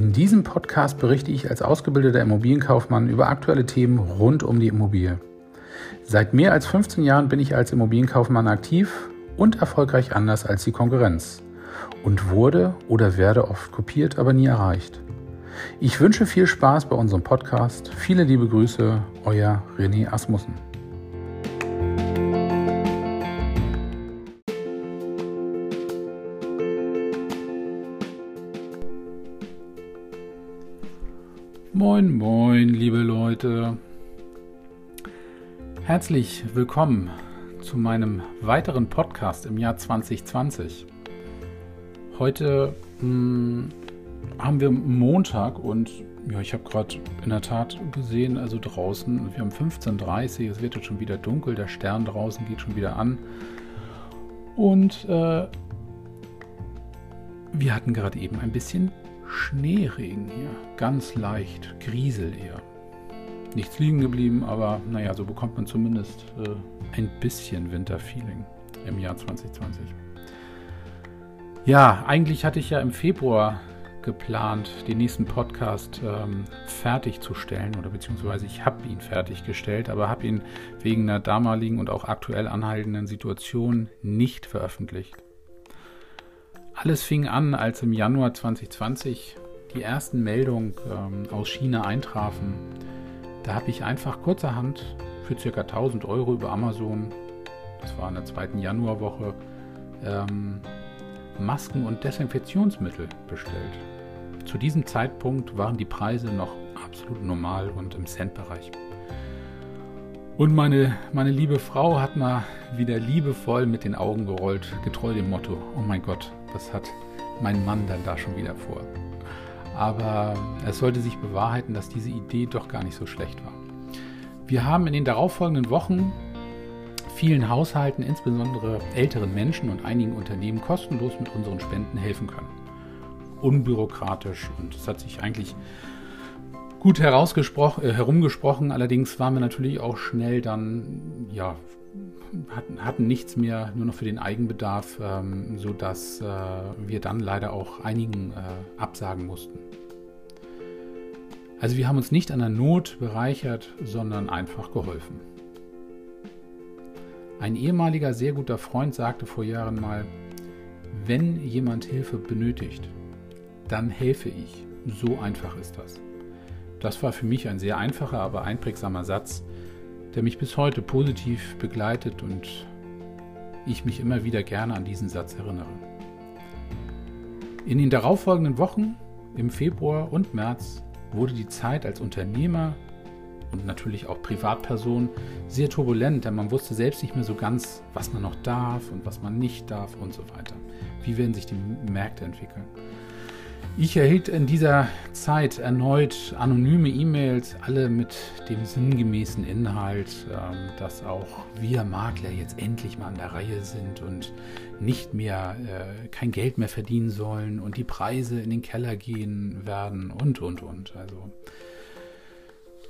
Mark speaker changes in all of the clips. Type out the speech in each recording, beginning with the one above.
Speaker 1: In diesem Podcast berichte ich als ausgebildeter Immobilienkaufmann über aktuelle Themen rund um die Immobilie. Seit mehr als 15 Jahren bin ich als Immobilienkaufmann aktiv und erfolgreich anders als die Konkurrenz und wurde oder werde oft kopiert, aber nie erreicht. Ich wünsche viel Spaß bei unserem Podcast. Viele liebe Grüße, euer René Asmussen. Moin, moin, liebe Leute. Herzlich willkommen zu meinem weiteren Podcast im Jahr 2020. Heute mh, hm, haben wir Montag und ja, ich habe gerade in der Tat gesehen, also draußen, wir haben 15.30 Uhr, es wird jetzt schon wieder dunkel, der Stern draußen geht schon wieder an. Und äh, wir hatten gerade eben ein bisschen Schneeregen hier. Ganz leicht, Griesel eher. Nichts liegen geblieben, aber naja, so bekommt man zumindest äh, ein bisschen Winterfeeling im Jahr 2020. Ja, eigentlich hatte ich ja im Februar geplant, den nächsten Podcast ähm, fertigzustellen oder beziehungsweise ich habe ihn fertiggestellt, aber habe ihn wegen einer damaligen und auch aktuell anhaltenden Situation nicht veröffentlicht. Alles fing an, als im Januar 2020 die ersten Meldungen ähm, aus China eintrafen. Da habe ich einfach kurzerhand für ca. 1000 Euro über Amazon, das war in der zweiten Januarwoche, ähm, Masken und Desinfektionsmittel bestellt. Zu diesem Zeitpunkt waren die Preise noch absolut normal und im Centbereich. Und meine, meine liebe Frau hat mal wieder liebevoll mit den Augen gerollt, getreu dem Motto, oh mein Gott, was hat mein Mann dann da schon wieder vor? Aber es sollte sich bewahrheiten, dass diese Idee doch gar nicht so schlecht war. Wir haben in den darauffolgenden Wochen vielen Haushalten, insbesondere älteren Menschen und einigen Unternehmen kostenlos mit unseren Spenden helfen können. Unbürokratisch und es hat sich eigentlich gut herausgesprochen, äh, herumgesprochen. Allerdings waren wir natürlich auch schnell dann ja hatten, hatten nichts mehr, nur noch für den Eigenbedarf, ähm, sodass äh, wir dann leider auch einigen äh, absagen mussten. Also wir haben uns nicht an der Not bereichert, sondern einfach geholfen. Ein ehemaliger sehr guter Freund sagte vor Jahren mal, wenn jemand Hilfe benötigt, dann helfe ich. So einfach ist das. Das war für mich ein sehr einfacher, aber einprägsamer Satz, der mich bis heute positiv begleitet und ich mich immer wieder gerne an diesen Satz erinnere. In den darauffolgenden Wochen, im Februar und März, wurde die Zeit als Unternehmer und natürlich auch Privatperson sehr turbulent, denn man wusste selbst nicht mehr so ganz, was man noch darf und was man nicht darf und so weiter. Wie werden sich die Märkte entwickeln? Ich erhielt in dieser Zeit erneut anonyme E-Mails, alle mit dem sinngemäßen Inhalt, ähm, dass auch wir Makler jetzt endlich mal an der Reihe sind und nicht mehr äh, kein Geld mehr verdienen sollen und die Preise in den Keller gehen werden und und und. Also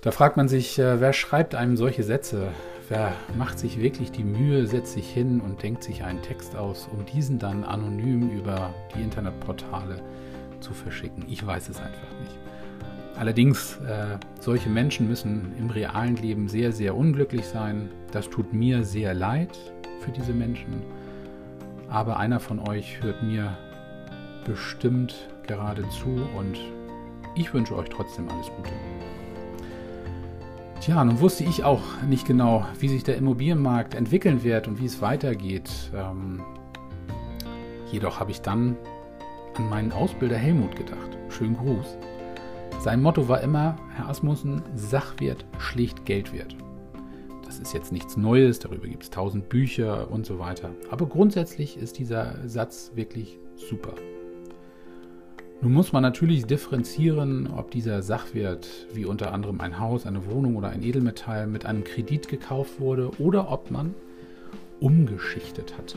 Speaker 1: da fragt man sich, äh, wer schreibt einem solche Sätze? Wer macht sich wirklich die Mühe, setzt sich hin und denkt sich einen Text aus, um diesen dann anonym über die Internetportale zu verschicken. Ich weiß es einfach nicht. Allerdings, äh, solche Menschen müssen im realen Leben sehr, sehr unglücklich sein. Das tut mir sehr leid für diese Menschen. Aber einer von euch hört mir bestimmt gerade zu und ich wünsche euch trotzdem alles Gute. Tja, nun wusste ich auch nicht genau, wie sich der Immobilienmarkt entwickeln wird und wie es weitergeht. Ähm, jedoch habe ich dann an meinen Ausbilder Helmut gedacht. Schönen Gruß. Sein Motto war immer, Herr Asmussen, Sachwert schlicht Geldwert. Das ist jetzt nichts Neues, darüber gibt es tausend Bücher und so weiter. Aber grundsätzlich ist dieser Satz wirklich super. Nun muss man natürlich differenzieren, ob dieser Sachwert, wie unter anderem ein Haus, eine Wohnung oder ein Edelmetall, mit einem Kredit gekauft wurde oder ob man umgeschichtet hat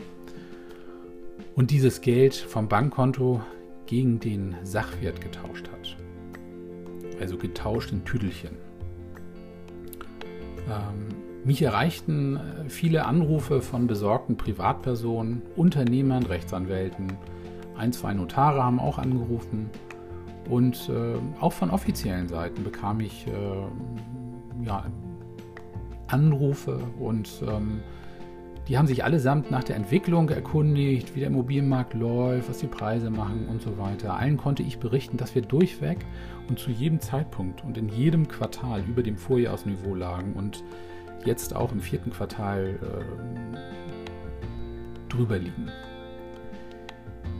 Speaker 1: und dieses Geld vom Bankkonto gegen den Sachwert getauscht hat. Also getauscht in Tüdelchen. Ähm, mich erreichten äh, viele Anrufe von besorgten Privatpersonen, Unternehmern, Rechtsanwälten. Ein, zwei Notare haben auch angerufen Und äh, auch von offiziellen Seiten bekam ich äh, ja, Anrufe und ähm, die haben sich allesamt nach der Entwicklung erkundigt, wie der Immobilienmarkt läuft, was die Preise machen und so weiter. Allen konnte ich berichten, dass wir durchweg und zu jedem Zeitpunkt und in jedem Quartal über dem Vorjahresniveau lagen und jetzt auch im vierten Quartal äh, drüber liegen.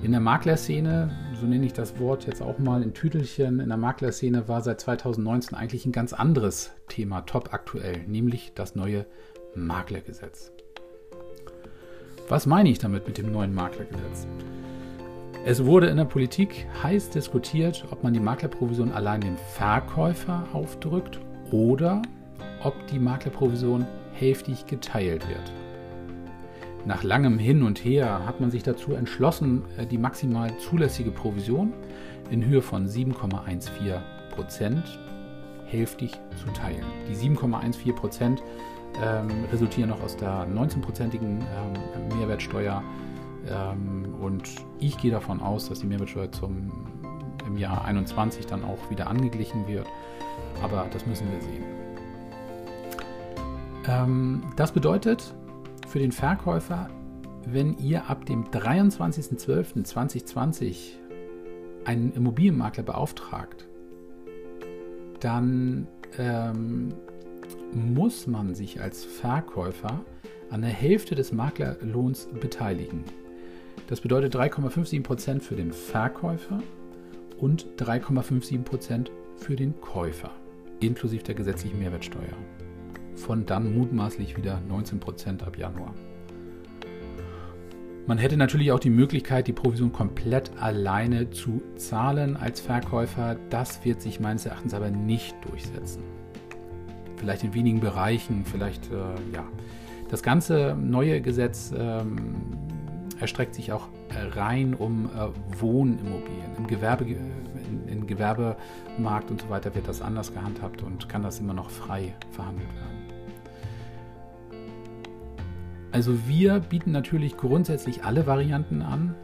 Speaker 1: In der Maklerszene, so nenne ich das Wort jetzt auch mal in Tütelchen, in der Maklerszene war seit 2019 eigentlich ein ganz anderes Thema top aktuell, nämlich das neue Maklergesetz. Was meine ich damit mit dem neuen Maklergesetz? Es wurde in der Politik heiß diskutiert, ob man die Maklerprovision allein dem Verkäufer aufdrückt oder ob die Maklerprovision hälftig geteilt wird. Nach langem Hin und Her hat man sich dazu entschlossen, äh, die maximal zulässige Provision in Höhe von 7,14 Prozent hälftig zu teilen. Die 7,14 Prozent ähm, resultieren noch aus der 19-prozentigen ähm, Mehrwertsteuer. Ähm, und ich gehe davon aus, dass die Mehrwertsteuer zum, im Jahr 2021 dann auch wieder angeglichen wird. Aber das müssen wir sehen. Ähm, das bedeutet für den Verkäufer, wenn ihr ab dem 23.12.2020 einen Immobilienmakler beauftragt, dann ähm, muss man sich als Verkäufer an der Hälfte des Maklerlohns beteiligen. Das bedeutet 3,57% für den Verkäufer und 3,57% für den Käufer, inklusive der gesetzlichen Mehrwertsteuer. Von dann mutmaßlich wieder 19% ab Januar. Man hätte natürlich auch die Möglichkeit, die Provision komplett alleine zu zahlen als Verkäufer. Das wird sich meines Erachtens aber nicht durchsetzen vielleicht in wenigen Bereichen, vielleicht, äh, ja. Das ganze neue Gesetz ähm, erstreckt sich auch rein um äh, Wohnimmobilien. Im Gewerbe, in, in Gewerbemarkt und so weiter wird das anders gehandhabt und kann das immer noch frei verhandelt werden. Also wir bieten natürlich grundsätzlich alle Varianten an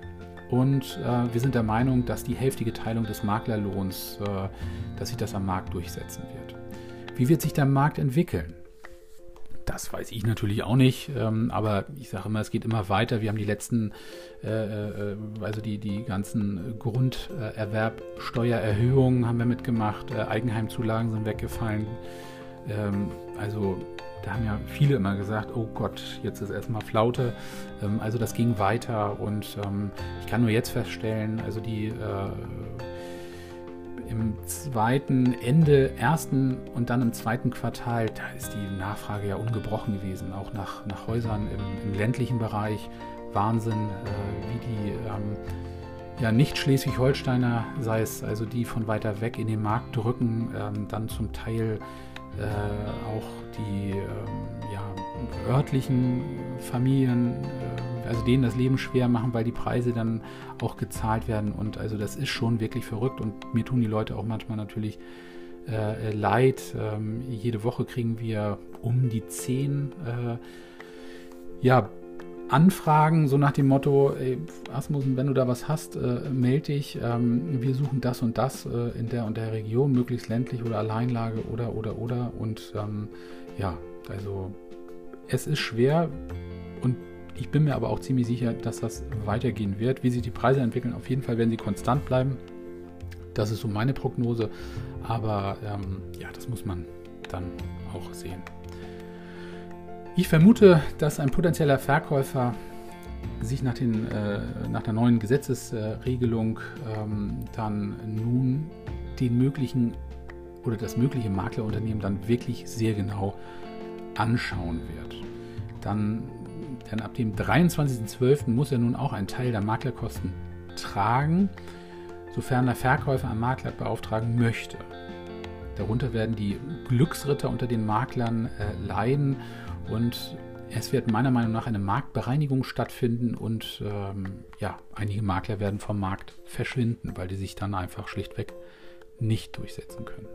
Speaker 1: und äh, wir sind der Meinung, dass die hälftige Teilung des Maklerlohns, äh, dass sich das am Markt durchsetzen wird. Wie wird sich der Markt entwickeln? Das weiß ich natürlich auch nicht, ähm, aber ich sage immer, es geht immer weiter. Wir haben die letzten, äh, äh, also die, die ganzen Grunderwerbsteuererhöhungen haben wir mitgemacht, äh, Eigenheimzulagen sind weggefallen. Ähm, also da haben ja viele immer gesagt, oh Gott, jetzt ist erstmal Flaute. Ähm, also das ging weiter und ähm, ich kann nur jetzt feststellen, also die äh, im zweiten, Ende ersten und dann im zweiten Quartal, da ist die Nachfrage ja ungebrochen gewesen, auch nach, nach Häusern im, im ländlichen Bereich. Wahnsinn, äh, wie die ähm, ja, nicht Schleswig-Holsteiner, sei es also die von weiter weg in den Markt drücken, ähm, dann zum Teil äh, auch die ähm, ja, örtlichen Familien, äh, also denen das Leben schwer machen, weil die Preise dann auch gezahlt werden. Und also das ist schon wirklich verrückt und mir tun die Leute auch manchmal natürlich äh, leid. Ähm, jede Woche kriegen wir um die zehn äh, ja, Anfragen, so nach dem Motto, ey, Asmussen, wenn du da was hast, äh, melde dich. Ähm, wir suchen das und das äh, in der und der Region, möglichst ländlich oder Alleinlage oder, oder, oder. Und ähm, ja, also es ist schwer und ich bin mir aber auch ziemlich sicher, dass das weitergehen wird. Wie sich die Preise entwickeln, auf jeden Fall werden sie konstant bleiben. Das ist so meine Prognose. Aber ähm, ja, das muss man dann auch sehen. Ich vermute, dass ein potenzieller Verkäufer sich nach, den, äh, nach der neuen Gesetzesregelung ähm, dann nun den möglichen oder das mögliche Maklerunternehmen dann wirklich sehr genau anschauen wird. Dann denn ab dem 23.12. muss er nun auch einen Teil der Maklerkosten tragen, sofern der Verkäufer einen Makler beauftragen möchte. Darunter werden die Glücksritter unter den Maklern äh, leiden und es wird meiner Meinung nach eine Marktbereinigung stattfinden und ähm, ja, einige Makler werden vom Markt verschwinden, weil die sich dann einfach schlichtweg nicht durchsetzen können.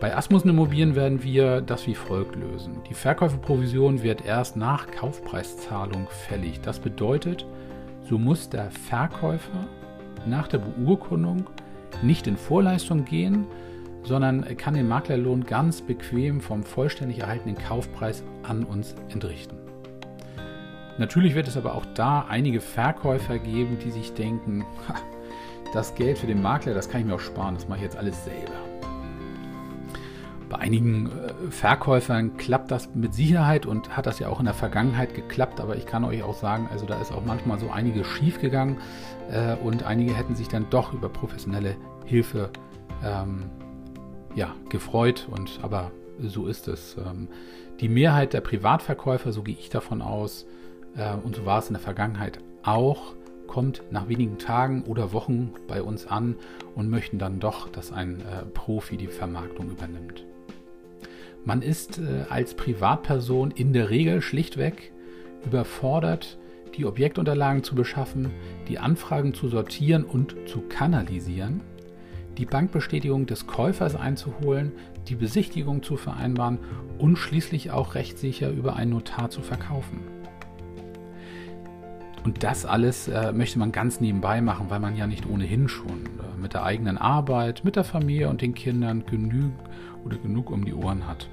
Speaker 1: Bei Asmussen Immobilien werden wir das wie folgt lösen. Die Verkäuferprovision wird erst nach Kaufpreiszahlung fällig. Das bedeutet, so muss der Verkäufer nach der Beurkundung nicht in Vorleistung gehen, sondern kann den Maklerlohn ganz bequem vom vollständig erhaltenen Kaufpreis an uns entrichten. Natürlich wird es aber auch da einige Verkäufer geben, die sich denken, das Geld für den Makler, das kann ich mir auch sparen, das mache ich jetzt alles selber. Bei einigen äh, Verkäufern klappt das mit Sicherheit und hat das ja auch in der Vergangenheit geklappt, aber ich kann euch auch sagen, also da ist auch manchmal so einiges schief gegangen äh, und einige hätten sich dann doch über professionelle Hilfe ähm, ja, gefreut und aber so ist es. Ähm, die Mehrheit der Privatverkäufer, so gehe ich davon aus, äh, und so war es in der Vergangenheit auch, kommt nach wenigen Tagen oder Wochen bei uns an und möchten dann doch, dass ein äh, Profi die Vermarktung übernimmt. Man ist äh, als Privatperson in der Regel schlichtweg überfordert, die Objektunterlagen zu beschaffen, die Anfragen zu sortieren und zu kanalisieren die Bankbestätigung des Käufers einzuholen, die Besichtigung zu vereinbaren und schließlich auch rechtssicher über einen Notar zu verkaufen. Und das alles äh, möchte man ganz nebenbei machen, weil man ja nicht ohnehin schon äh, mit der eigenen Arbeit, mit der Familie und den Kindern genug oder genug um die Ohren hat.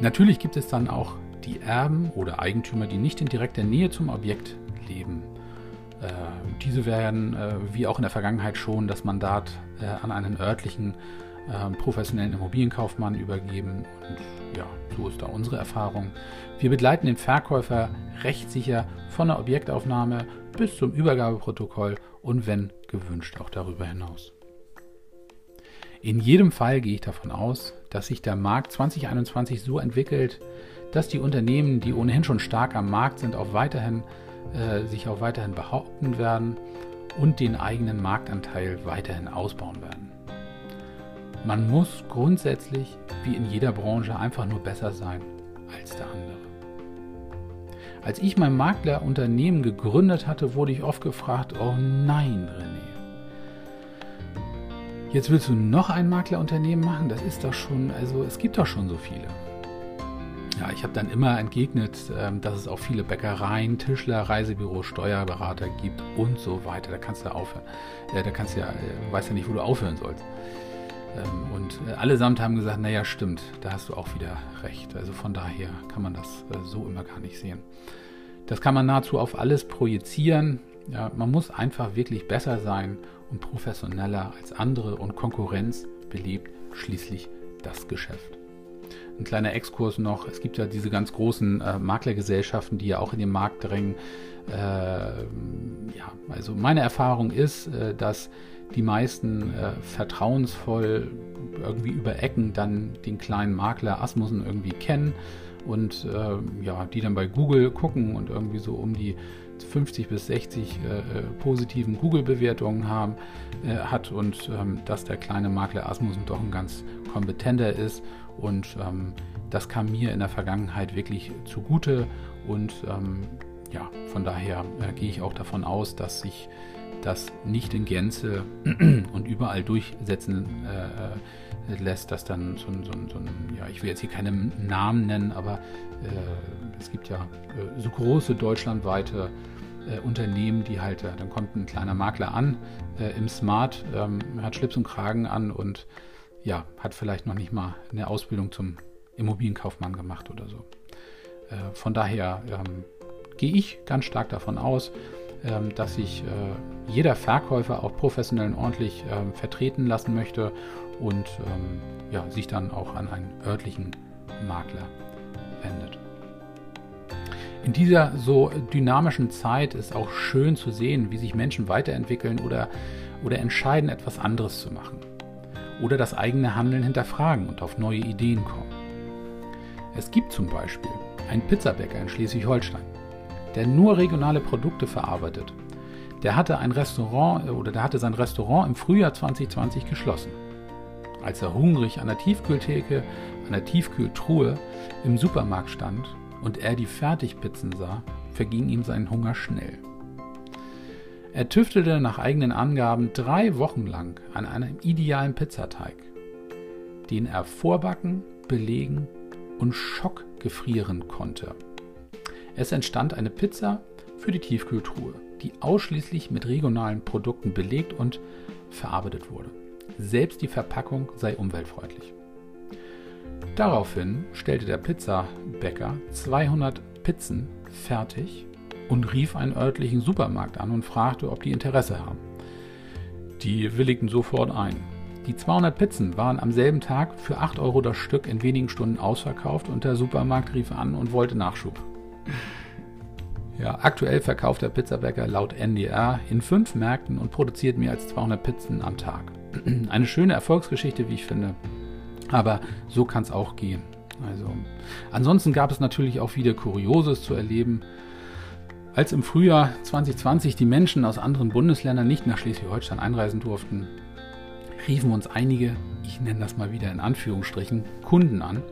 Speaker 1: Natürlich gibt es dann auch die Erben oder Eigentümer, die nicht in direkter Nähe zum Objekt leben. Äh, diese werden, äh, wie auch in der Vergangenheit schon, das Mandat äh, an einen örtlichen professionellen Immobilienkaufmann übergeben. Und ja, so ist da unsere Erfahrung. Wir begleiten den Verkäufer rechtssicher von der Objektaufnahme bis zum Übergabeprotokoll und wenn gewünscht auch darüber hinaus. In jedem Fall gehe ich davon aus, dass sich der Markt 2021 so entwickelt, dass die Unternehmen, die ohnehin schon stark am Markt sind, auch weiterhin äh, sich auch weiterhin behaupten werden und den eigenen Marktanteil weiterhin ausbauen werden. Man muss grundsätzlich, wie in jeder Branche, einfach nur besser sein als der andere. Als ich mein Maklerunternehmen gegründet hatte, wurde ich oft gefragt, oh nein, René, jetzt willst du noch ein Maklerunternehmen machen? Das ist doch schon, also es gibt doch schon so viele. Ja, ich habe dann immer entgegnet, ähm, dass es auch viele Bäckereien, Tischler, Reisebüros, Steuerberater gibt und so weiter. Da kannst du aufhören. Da kannst du ja, äh, weißt ja nicht, wo du aufhören sollst. Ähm, und äh, allesamt haben gesagt, naja, stimmt, da hast du auch wieder recht. Also von daher kann man das äh, so immer gar nicht sehen. Das kann man nahezu auf alles projizieren. Ja, man muss einfach wirklich besser sein und professioneller als andere und Konkurrenz belebt schließlich das Geschäft. Ein kleiner Exkurs noch. Es gibt ja diese ganz großen äh, Maklergesellschaften, die ja auch in den Markt drängen. Äh, ja, also meine Erfahrung ist, äh, dass die meisten äh, vertrauensvoll irgendwie über Ecken dann den kleinen Makler Asmussen irgendwie kennen und äh, ja, die dann bei Google gucken und irgendwie so um die 50 bis 60 äh, positiven Google-Bewertungen haben, äh, hat und ähm, dass der kleine Makler Asmussen doch ein ganz kompetenter ist und ähm, das kam mir in der Vergangenheit wirklich zugute. Und ähm, ja, von daher äh, gehe ich auch davon aus, dass sich das nicht in Gänze und überall durchsetzen äh, äh, lässt, dass dann so ein, so, ein, so ein, ja, ich will jetzt hier keine Namen nennen, aber äh, es gibt ja äh, so große deutschlandweite äh, Unternehmen, die halt, dann kommt ein kleiner Makler an im Smart, ähm, hat Schlips und Kragen an und ja, hat vielleicht noch nicht mal eine Ausbildung zum Immobilienkaufmann gemacht oder so. Äh, von daher ähm, gehe ich ganz stark davon aus, ähm, dass sich äh, jeder Verkäufer auch professionell und ordentlich ähm, vertreten lassen möchte und ähm, sich dann auch an einen örtlichen Makler wendet. In dieser so dynamischen Zeit ist auch schön zu sehen, wie sich Menschen weiterentwickeln oder, oder entscheiden, etwas anderes zu machen oder das eigene Handeln hinterfragen und auf neue Ideen kommen. Es gibt zum Beispiel einen Pizzabäcker in Schleswig-Holstein, der nur regionale Produkte verarbeitet. Der hatte ein Restaurant äh, oder der hatte sein Restaurant im Frühjahr 2020 geschlossen. Als er hungrig an der Tiefkühltheke, an der Tiefkühltruhe im Supermarkt stand und er die Fertigpizzen sah, verging ihm sein Hunger schnell. Er tüftelte nach eigenen Angaben drei Wochen lang an einem idealen Pizzateig, den er vorbacken, belegen und schockgefrieren konnte. Es entstand eine Pizza für die Tiefkühltruhe, die ausschließlich mit regionalen Produkten belegt und verarbeitet wurde. Selbst die Verpackung sei umweltfreundlich. Daraufhin stellte der Pizzabäcker 200 Pizzen fertig und rief einen örtlichen Supermarkt an und fragte, ob die Interesse haben. Die willigten sofort ein. Die 200 Pizzen waren am selben Tag für 8 Euro das Stück in wenigen Stunden ausverkauft und der Supermarkt rief an und wollte Nachschub. Ja, aktuell verkauft der Pizzabäcker laut NDR in fünf Märkten und produziert mehr als 200 Pizzen am Tag. Eine schöne Erfolgsgeschichte, wie ich finde. Aber so kann es auch gehen. Also, ansonsten gab es natürlich auch wieder Kurioses zu erleben. Als im Frühjahr 2020 die Menschen aus anderen Bundesländern nicht nach Schleswig-Holstein einreisen durften, riefen uns einige, ich nenne das mal wieder in Anführungsstrichen, Kunden an,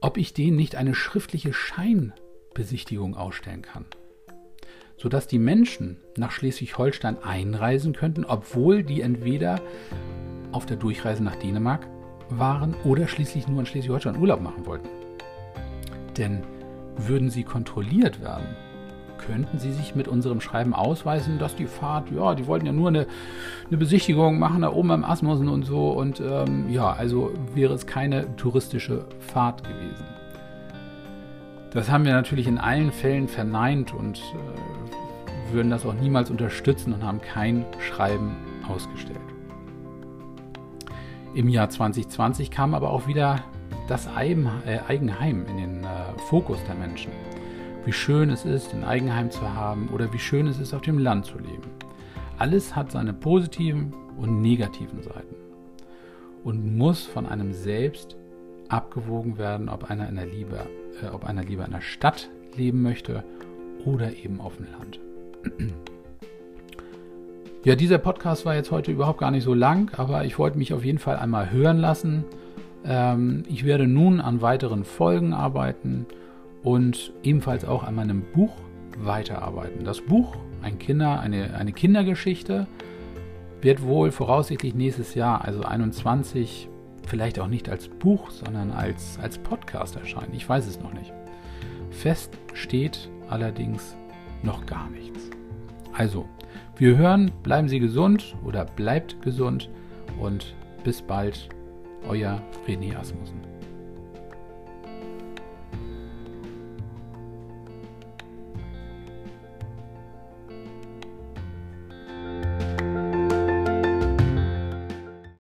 Speaker 1: ob ich denen nicht eine schriftliche Scheinbesichtigung ausstellen kann, sodass die Menschen nach Schleswig-Holstein einreisen könnten, obwohl die entweder auf der Durchreise nach Dänemark waren oder schließlich nur in Schleswig-Holstein Urlaub machen wollten. Denn würden sie kontrolliert werden, könnten sie sich mit unserem Schreiben ausweisen, dass die Fahrt, ja, die wollten ja nur eine, eine Besichtigung machen da oben am Asmussen und so und ähm, ja, also wäre es keine touristische Fahrt gewesen. Das haben wir natürlich in allen Fällen verneint und äh, würden das auch niemals unterstützen und haben kein Schreiben ausgestellt. Im Jahr 2020 kam aber auch wieder das äh, Eigenheim in den äh, Fokus der Menschen. Wie schön es ist, ein Eigenheim zu haben oder wie schön es ist, auf dem Land zu leben. Alles hat seine positiven und negativen Seiten und muss von einem selbst abgewogen werden, ob einer, in der Liebe, äh, ob einer lieber in der Stadt leben möchte oder eben auf dem Land. Ja, dieser Podcast war jetzt heute überhaupt gar nicht so lang, aber ich wollte mich auf jeden Fall einmal hören lassen. Ähm, ich werde nun an weiteren Folgen arbeiten und ebenfalls auch an meinem Buch weiterarbeiten. Das Buch, ein Kinder, eine, eine Kindergeschichte, wird wohl voraussichtlich nächstes Jahr, also 21, vielleicht auch nicht als Buch, sondern als, als Podcast erscheinen. Ich weiß es noch nicht. Fest steht allerdings noch gar nichts. Also, wir hören, bleiben Sie gesund oder bleibt gesund und bis bald, euer René Asmussen.